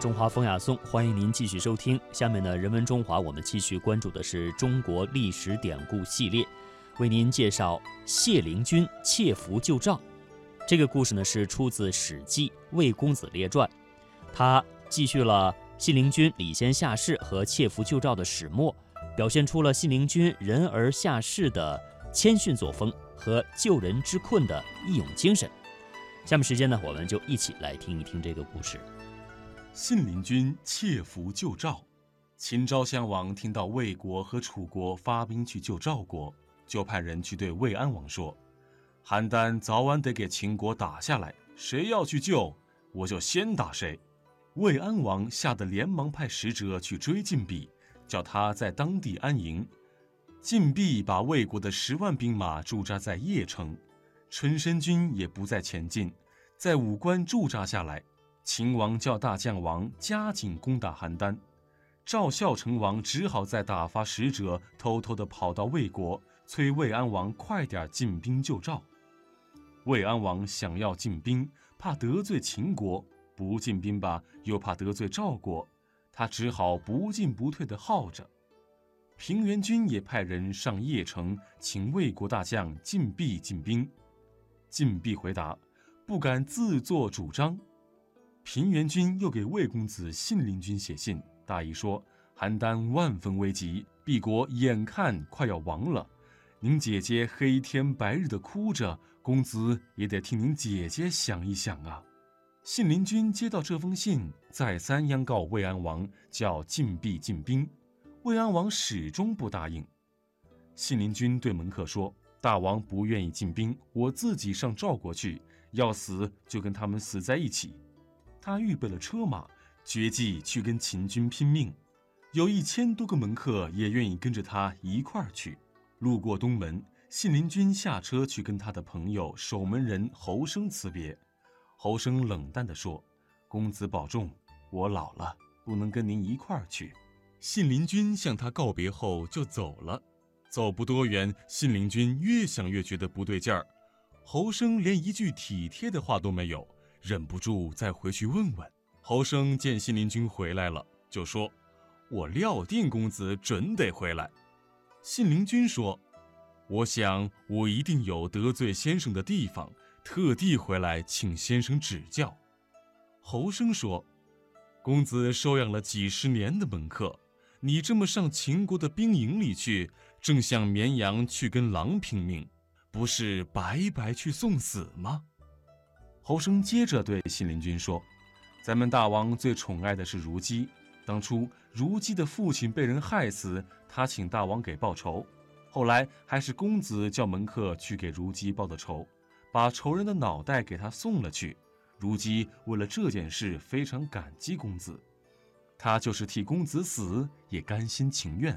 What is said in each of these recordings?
中华风雅颂，欢迎您继续收听。下面的人文中华，我们继续关注的是中国历史典故系列，为您介绍谢灵均窃符救赵。这个故事呢是出自《史记·魏公子列传》，它继续了信陵君礼贤下士和窃符救赵的始末，表现出了信陵君仁而下士的谦逊作风和救人之困的义勇精神。下面时间呢，我们就一起来听一听这个故事。信陵君窃符救赵，秦昭襄王听到魏国和楚国发兵去救赵国，就派人去对魏安王说：“邯郸早晚得给秦国打下来，谁要去救，我就先打谁。”魏安王吓得连忙派使者去追晋鄙，叫他在当地安营。晋鄙把魏国的十万兵马驻扎在邺城，春申君也不再前进，在武关驻扎下来。秦王叫大将王加紧攻打邯郸，赵孝成王只好再打发使者，偷偷地跑到魏国，催魏安王快点进兵救赵。魏安王想要进兵，怕得罪秦国；不进兵吧，又怕得罪赵国，他只好不进不退地耗着。平原君也派人上邺城，请魏国大将晋鄙进兵。晋鄙回答：“不敢自作主张。”平原君又给魏公子信陵君写信，大意说：“邯郸万分危急，敝国眼看快要亡了，您姐姐黑天白日的哭着，公子也得替您姐姐想一想啊。”信陵君接到这封信，再三央告魏安王，叫晋鄙进兵。魏安王始终不答应。信陵君对门客说：“大王不愿意进兵，我自己上赵国去，要死就跟他们死在一起。”他预备了车马，决计去跟秦军拼命。有一千多个门客也愿意跟着他一块儿去。路过东门，信陵君下车去跟他的朋友守门人侯生辞别。侯生冷淡地说：“公子保重，我老了，不能跟您一块儿去。”信陵君向他告别后就走了。走不多远，信陵君越想越觉得不对劲儿。侯生连一句体贴的话都没有。忍不住再回去问问。侯生见信陵君回来了，就说：“我料定公子准得回来。”信陵君说：“我想我一定有得罪先生的地方，特地回来请先生指教。”侯生说：“公子收养了几十年的门客，你这么上秦国的兵营里去，正像绵羊去跟狼拼命，不是白白去送死吗？”侯生接着对信陵君说：“咱们大王最宠爱的是如姬。当初如姬的父亲被人害死，他请大王给报仇。后来还是公子叫门客去给如姬报的仇，把仇人的脑袋给他送了去。如姬为了这件事非常感激公子，他就是替公子死也甘心情愿。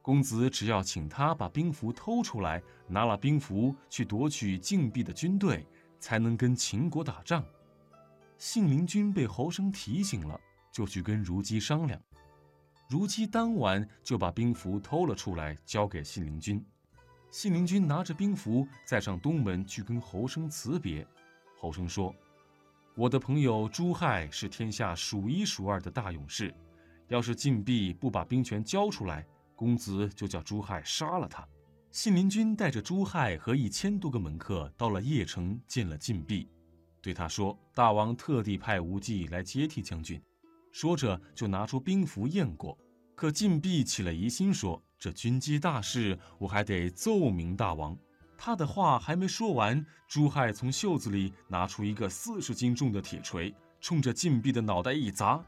公子只要请他把兵符偷出来，拿了兵符去夺取晋鄙的军队。”才能跟秦国打仗。信陵君被侯生提醒了，就去跟如姬商量。如姬当晚就把兵符偷了出来，交给信陵君。信陵君拿着兵符，再上东门去跟侯生辞别。侯生说：“我的朋友朱亥是天下数一数二的大勇士，要是晋鄙不把兵权交出来，公子就叫朱亥杀了他。”信陵君带着朱亥和一千多个门客到了邺城，见了晋鄙，对他说：“大王特地派无忌来接替将军。”说着就拿出兵符验过。可晋鄙起了疑心，说：“这军机大事，我还得奏明大王。”他的话还没说完，朱亥从袖子里拿出一个四十斤重的铁锤，冲着晋鄙的脑袋一砸，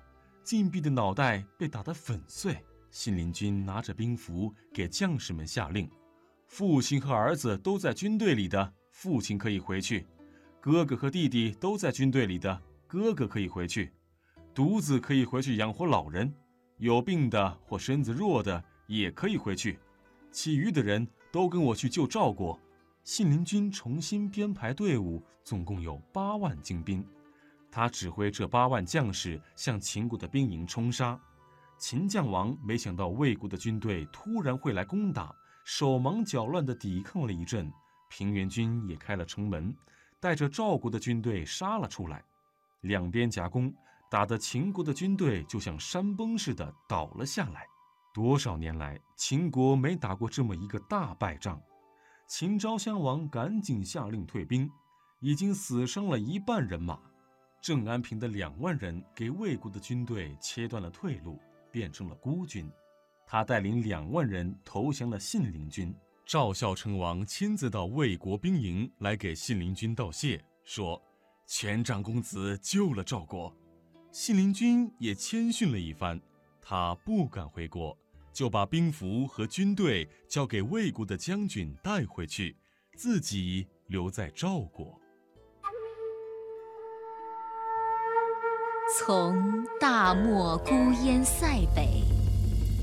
晋鄙的脑袋被打得粉碎。信陵君拿着兵符给将士们下令。父亲和儿子都在军队里的，父亲可以回去；哥哥和弟弟都在军队里的，哥哥可以回去；独子可以回去养活老人，有病的或身子弱的也可以回去。其余的人都跟我去救赵国。信陵君重新编排队伍，总共有八万精兵，他指挥这八万将士向秦国的兵营冲杀。秦将王没想到魏国的军队突然会来攻打。手忙脚乱地抵抗了一阵，平原君也开了城门，带着赵国的军队杀了出来。两边夹攻，打得秦国的军队就像山崩似的倒了下来。多少年来，秦国没打过这么一个大败仗。秦昭襄王赶紧下令退兵，已经死伤了一半人马。郑安平的两万人给魏国的军队切断了退路，变成了孤军。他带领两万人投降了信陵君。赵孝成王亲自到魏国兵营来给信陵君道谢，说：“全长公子救了赵国。”信陵君也谦逊了一番，他不敢回国，就把兵符和军队交给魏国的将军带回去，自己留在赵国。从大漠孤烟塞北，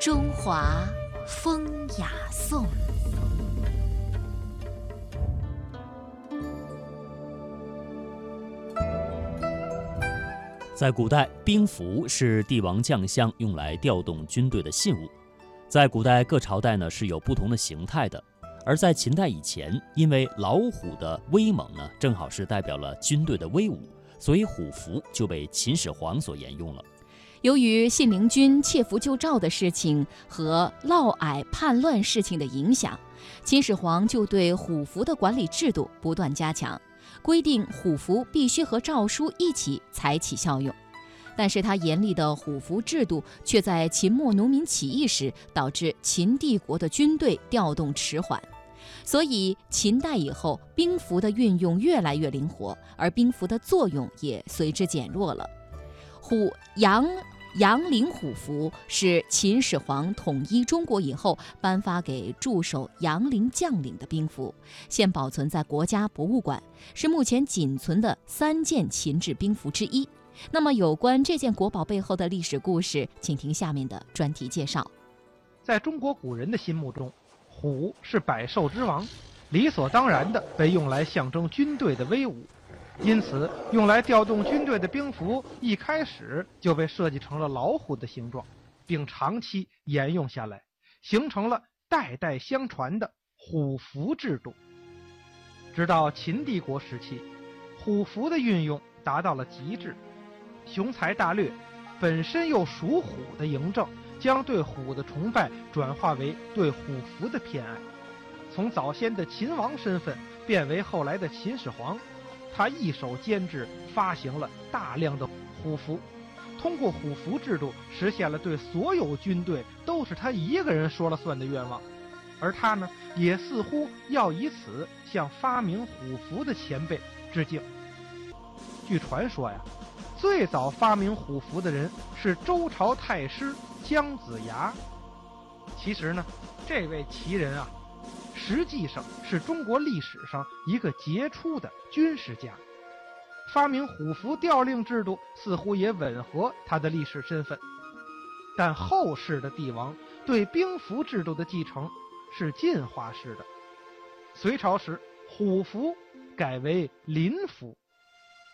中华风雅颂。在古代，兵符是帝王将相用来调动军队的信物。在古代各朝代呢是有不同的形态的，而在秦代以前，因为老虎的威猛呢，正好是代表了军队的威武，所以虎符就被秦始皇所沿用了。由于信陵君窃符救赵的事情和嫪毐叛乱事情的影响，秦始皇就对虎符的管理制度不断加强，规定虎符必须和诏书一起才起效用。但是他严厉的虎符制度，却在秦末农民起义时导致秦帝国的军队调动迟缓，所以秦代以后兵符的运用越来越灵活，而兵符的作用也随之减弱了。虎杨杨陵虎符是秦始皇统一中国以后颁发给驻守杨陵将领的兵符，现保存在国家博物馆，是目前仅存的三件秦制兵符之一。那么，有关这件国宝背后的历史故事，请听下面的专题介绍。在中国古人的心目中，虎是百兽之王，理所当然地被用来象征军队的威武，因此用来调动军队的兵符一开始就被设计成了老虎的形状，并长期沿用下来，形成了代代相传的虎符制度。直到秦帝国时期，虎符的运用达到了极致。雄才大略，本身又属虎的嬴政，将对虎的崇拜转化为对虎符的偏爱。从早先的秦王身份变为后来的秦始皇，他一手监制发行了大量的虎符，通过虎符制度实现了对所有军队都是他一个人说了算的愿望。而他呢，也似乎要以此向发明虎符的前辈致敬。据传说呀。最早发明虎符的人是周朝太师姜子牙。其实呢，这位奇人啊，实际上是中国历史上一个杰出的军事家。发明虎符调令制度似乎也吻合他的历史身份。但后世的帝王对兵符制度的继承是进化式的。隋朝时，虎符改为麟符。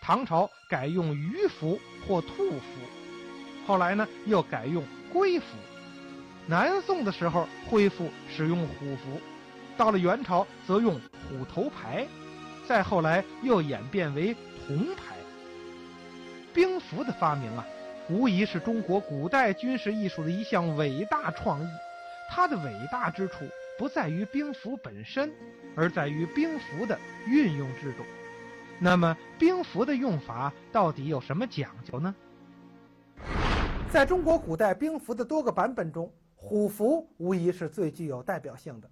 唐朝改用鱼符或兔符，后来呢又改用龟符。南宋的时候恢复使用虎符，到了元朝则用虎头牌，再后来又演变为铜牌。兵符的发明啊，无疑是中国古代军事艺术的一项伟大创意。它的伟大之处不在于兵符本身，而在于兵符的运用制度。那么兵符的用法到底有什么讲究呢？在中国古代兵符的多个版本中，虎符无疑是最具有代表性的。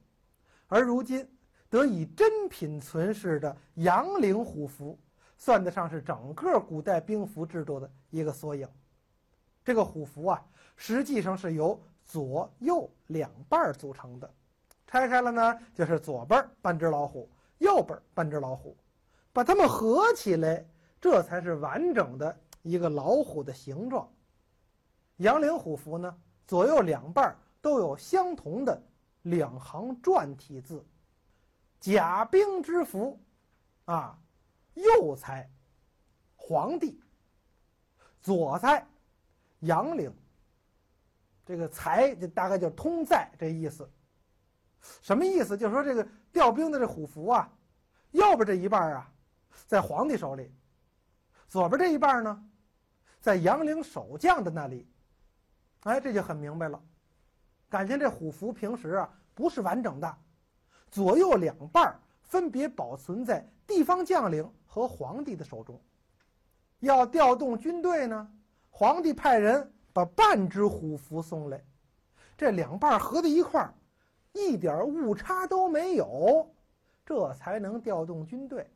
而如今得以珍品存世的杨陵虎符，算得上是整个古代兵符制度的一个缩影。这个虎符啊，实际上是由左右两半组成的。拆开了呢，就是左边半只老虎，右边半只老虎。把它们合起来，这才是完整的一个老虎的形状。杨凌虎符呢，左右两半都有相同的两行篆体字，甲兵之符，啊，右才皇帝，左猜杨凌。这个才就大概就通在这意思。什么意思？就是说这个调兵的这虎符啊，右边这一半啊，在皇帝手里；左边这一半呢，在杨凌守将的那里。哎，这就很明白了。感情这虎符平时啊不是完整的，左右两半分别保存在地方将领和皇帝的手中。要调动军队呢，皇帝派人把半只虎符送来，这两半合在一块儿。一点误差都没有，这才能调动军队。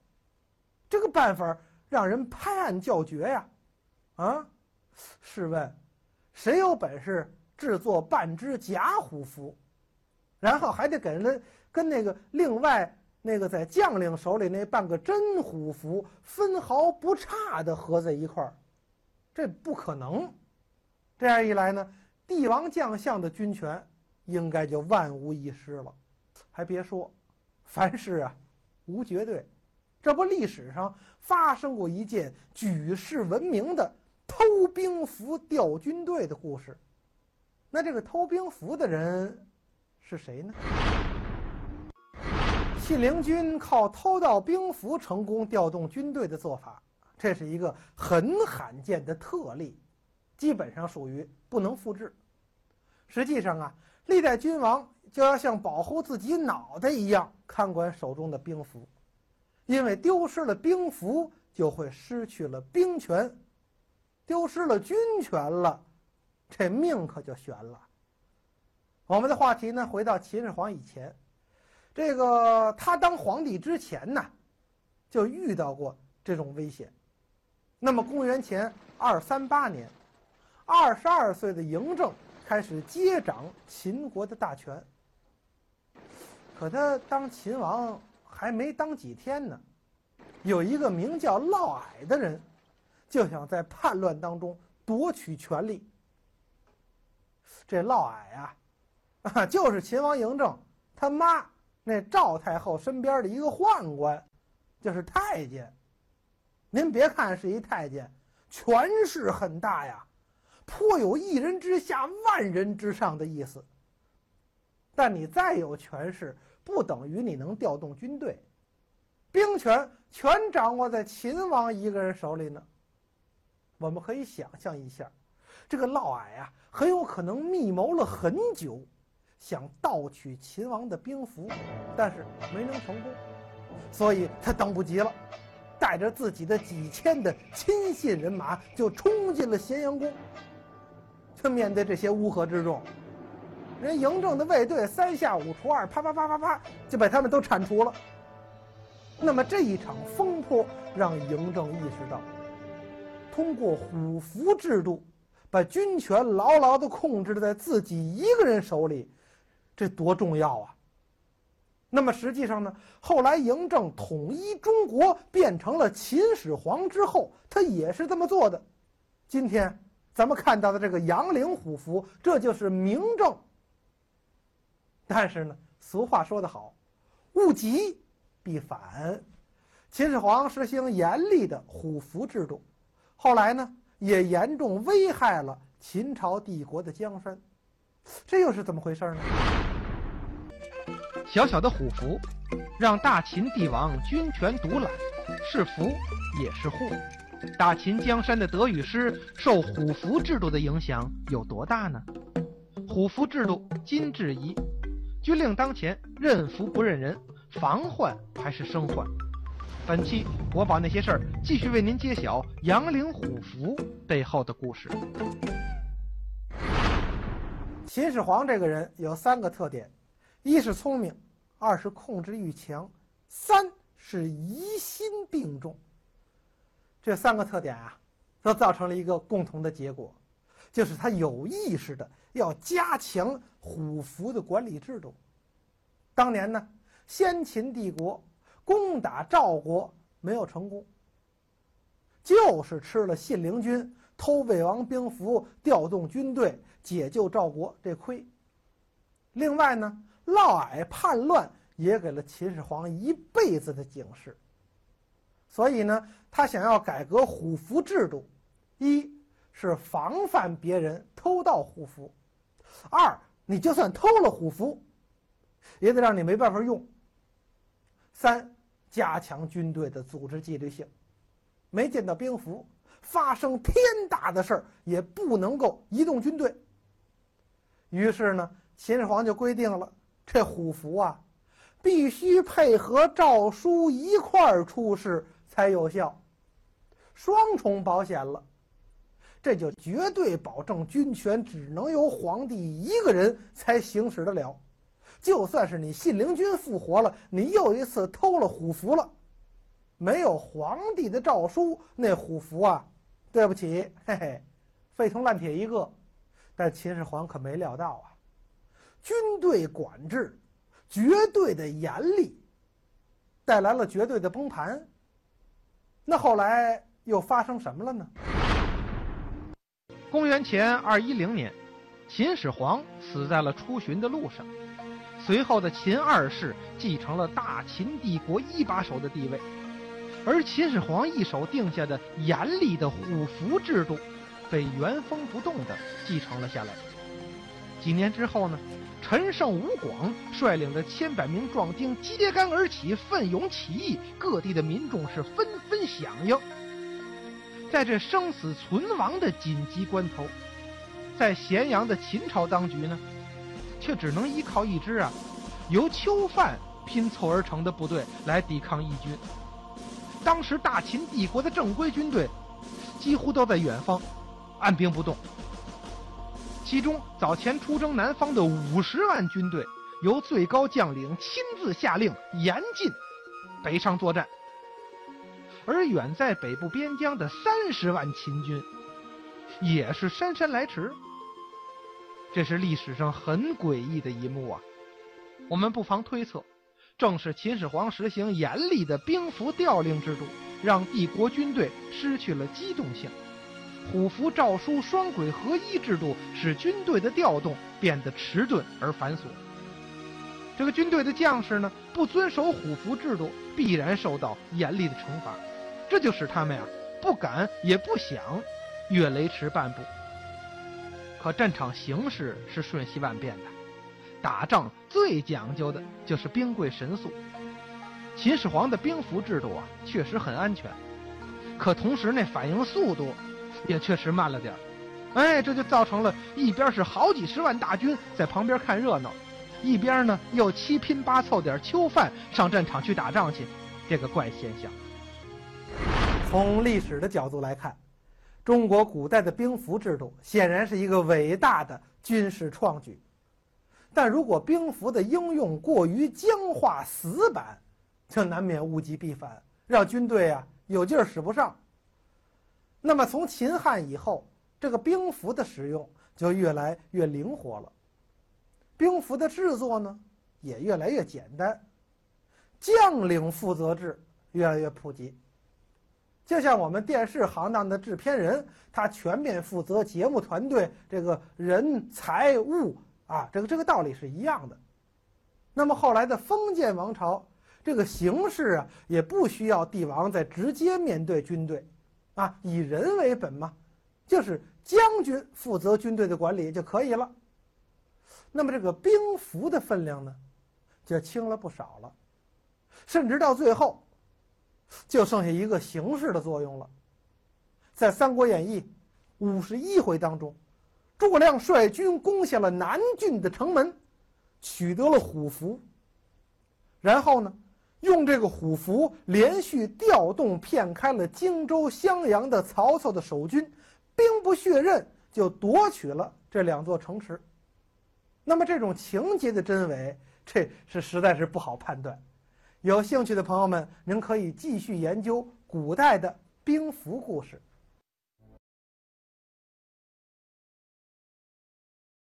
这个办法让人拍案叫绝呀！啊，试问，谁有本事制作半只假虎符，然后还得给人跟那个另外那个在将领手里那半个真虎符分毫不差的合在一块儿？这不可能。这样一来呢，帝王将相的军权。应该就万无一失了，还别说，凡事啊无绝对。这不历史上发生过一件举世闻名的偷兵符调军队的故事。那这个偷兵符的人是谁呢？信陵君靠偷盗兵符成功调动军队的做法，这是一个很罕见的特例，基本上属于不能复制。实际上啊。历代君王就要像保护自己脑袋一样看管手中的兵符，因为丢失了兵符就会失去了兵权，丢失了军权了，这命可就悬了。我们的话题呢，回到秦始皇以前，这个他当皇帝之前呢，就遇到过这种危险。那么公元前二三八年，二十二岁的嬴政。开始接掌秦国的大权，可他当秦王还没当几天呢，有一个名叫嫪毐的人，就想在叛乱当中夺取权力。这嫪毐啊，啊，就是秦王嬴政他妈那赵太后身边的一个宦官，就是太监。您别看是一太监，权势很大呀。颇有一人之下，万人之上的意思。但你再有权势，不等于你能调动军队，兵权全掌握在秦王一个人手里呢。我们可以想象一下，这个嫪毐啊，很有可能密谋了很久，想盗取秦王的兵符，但是没能成功，所以他等不及了，带着自己的几千的亲信人马，就冲进了咸阳宫。就面对这些乌合之众，人嬴政的卫队三下五除二，啪啪啪啪啪，就把他们都铲除了。那么这一场风波让嬴政意识到，通过虎符制度把军权牢牢地控制在自己一个人手里，这多重要啊！那么实际上呢，后来嬴政统一中国变成了秦始皇之后，他也是这么做的。今天。咱们看到的这个杨凌虎符，这就是明证。但是呢，俗话说得好，物极必反。秦始皇实行严厉的虎符制度，后来呢，也严重危害了秦朝帝国的江山。这又是怎么回事呢？小小的虎符，让大秦帝王军权独揽，是福也是祸。大秦江山的得与失，受虎符制度的影响有多大呢？虎符制度今质疑，军令当前认福不认人，防患还是生患？本期我把那些事儿继续为您揭晓杨凌虎符背后的故事。秦始皇这个人有三个特点：一是聪明，二是控制欲强，三是疑心病重。这三个特点啊，都造成了一个共同的结果，就是他有意识的要加强虎符的管理制度。当年呢，先秦帝国攻打赵国没有成功，就是吃了信陵君偷魏王兵符，调动军队解救赵国这亏。另外呢，嫪毐叛乱也给了秦始皇一辈子的警示。所以呢，他想要改革虎符制度，一是防范别人偷盗虎符，二你就算偷了虎符，也得让你没办法用。三加强军队的组织纪律性，没见到兵符，发生天大的事儿也不能够移动军队。于是呢，秦始皇就规定了，这虎符啊，必须配合诏书一块儿出示。才有效，双重保险了，这就绝对保证军权只能由皇帝一个人才行使得了。就算是你信陵君复活了，你又一次偷了虎符了，没有皇帝的诏书，那虎符啊，对不起，嘿嘿，废铜烂铁一个。但秦始皇可没料到啊，军队管制绝对的严厉，带来了绝对的崩盘。那后来又发生什么了呢？公元前二一零年，秦始皇死在了出巡的路上。随后的秦二世继承了大秦帝国一把手的地位，而秦始皇一手定下的严厉的虎符制度，被原封不动地继承了下来。几年之后呢？陈胜吴广率领着千百名壮丁揭竿而起，奋勇起义，各地的民众是纷纷响应。在这生死存亡的紧急关头，在咸阳的秦朝当局呢，却只能依靠一支啊由囚犯拼凑而成的部队来抵抗义军。当时大秦帝国的正规军队几乎都在远方，按兵不动。其中，早前出征南方的五十万军队，由最高将领亲自下令严禁北上作战；而远在北部边疆的三十万秦军，也是姗姗来迟。这是历史上很诡异的一幕啊！我们不妨推测，正是秦始皇实行严厉的兵符调令制度，让帝国军队失去了机动性。虎符诏书双轨合一制度使军队的调动变得迟钝而繁琐。这个军队的将士呢，不遵守虎符制度，必然受到严厉的惩罚，这就使他们呀不敢也不想越雷池半步。可战场形势是瞬息万变的，打仗最讲究的就是兵贵神速。秦始皇的兵符制度啊，确实很安全，可同时那反应速度。也确实慢了点儿，哎，这就造成了一边是好几十万大军在旁边看热闹，一边呢又七拼八凑点囚犯上战场去打仗去，这个怪现象。从历史的角度来看，中国古代的兵符制度显然是一个伟大的军事创举，但如果兵符的应用过于僵化死板，就难免物极必反，让军队啊有劲儿使不上。那么从秦汉以后，这个兵符的使用就越来越灵活了，兵符的制作呢也越来越简单，将领负责制越来越普及。就像我们电视行当的制片人，他全面负责节目团队这个人财物啊，这个这个道理是一样的。那么后来的封建王朝，这个形式啊，也不需要帝王再直接面对军队。啊，以人为本嘛，就是将军负责军队的管理就可以了。那么这个兵符的分量呢，就轻了不少了，甚至到最后，就剩下一个形式的作用了。在《三国演义》五十一回当中，诸葛亮率军攻下了南郡的城门，取得了虎符。然后呢？用这个虎符连续调动，骗开了荆州、襄阳的曹操的守军，兵不血刃就夺取了这两座城池。那么这种情节的真伪，这是实在是不好判断。有兴趣的朋友们，您可以继续研究古代的兵符故事。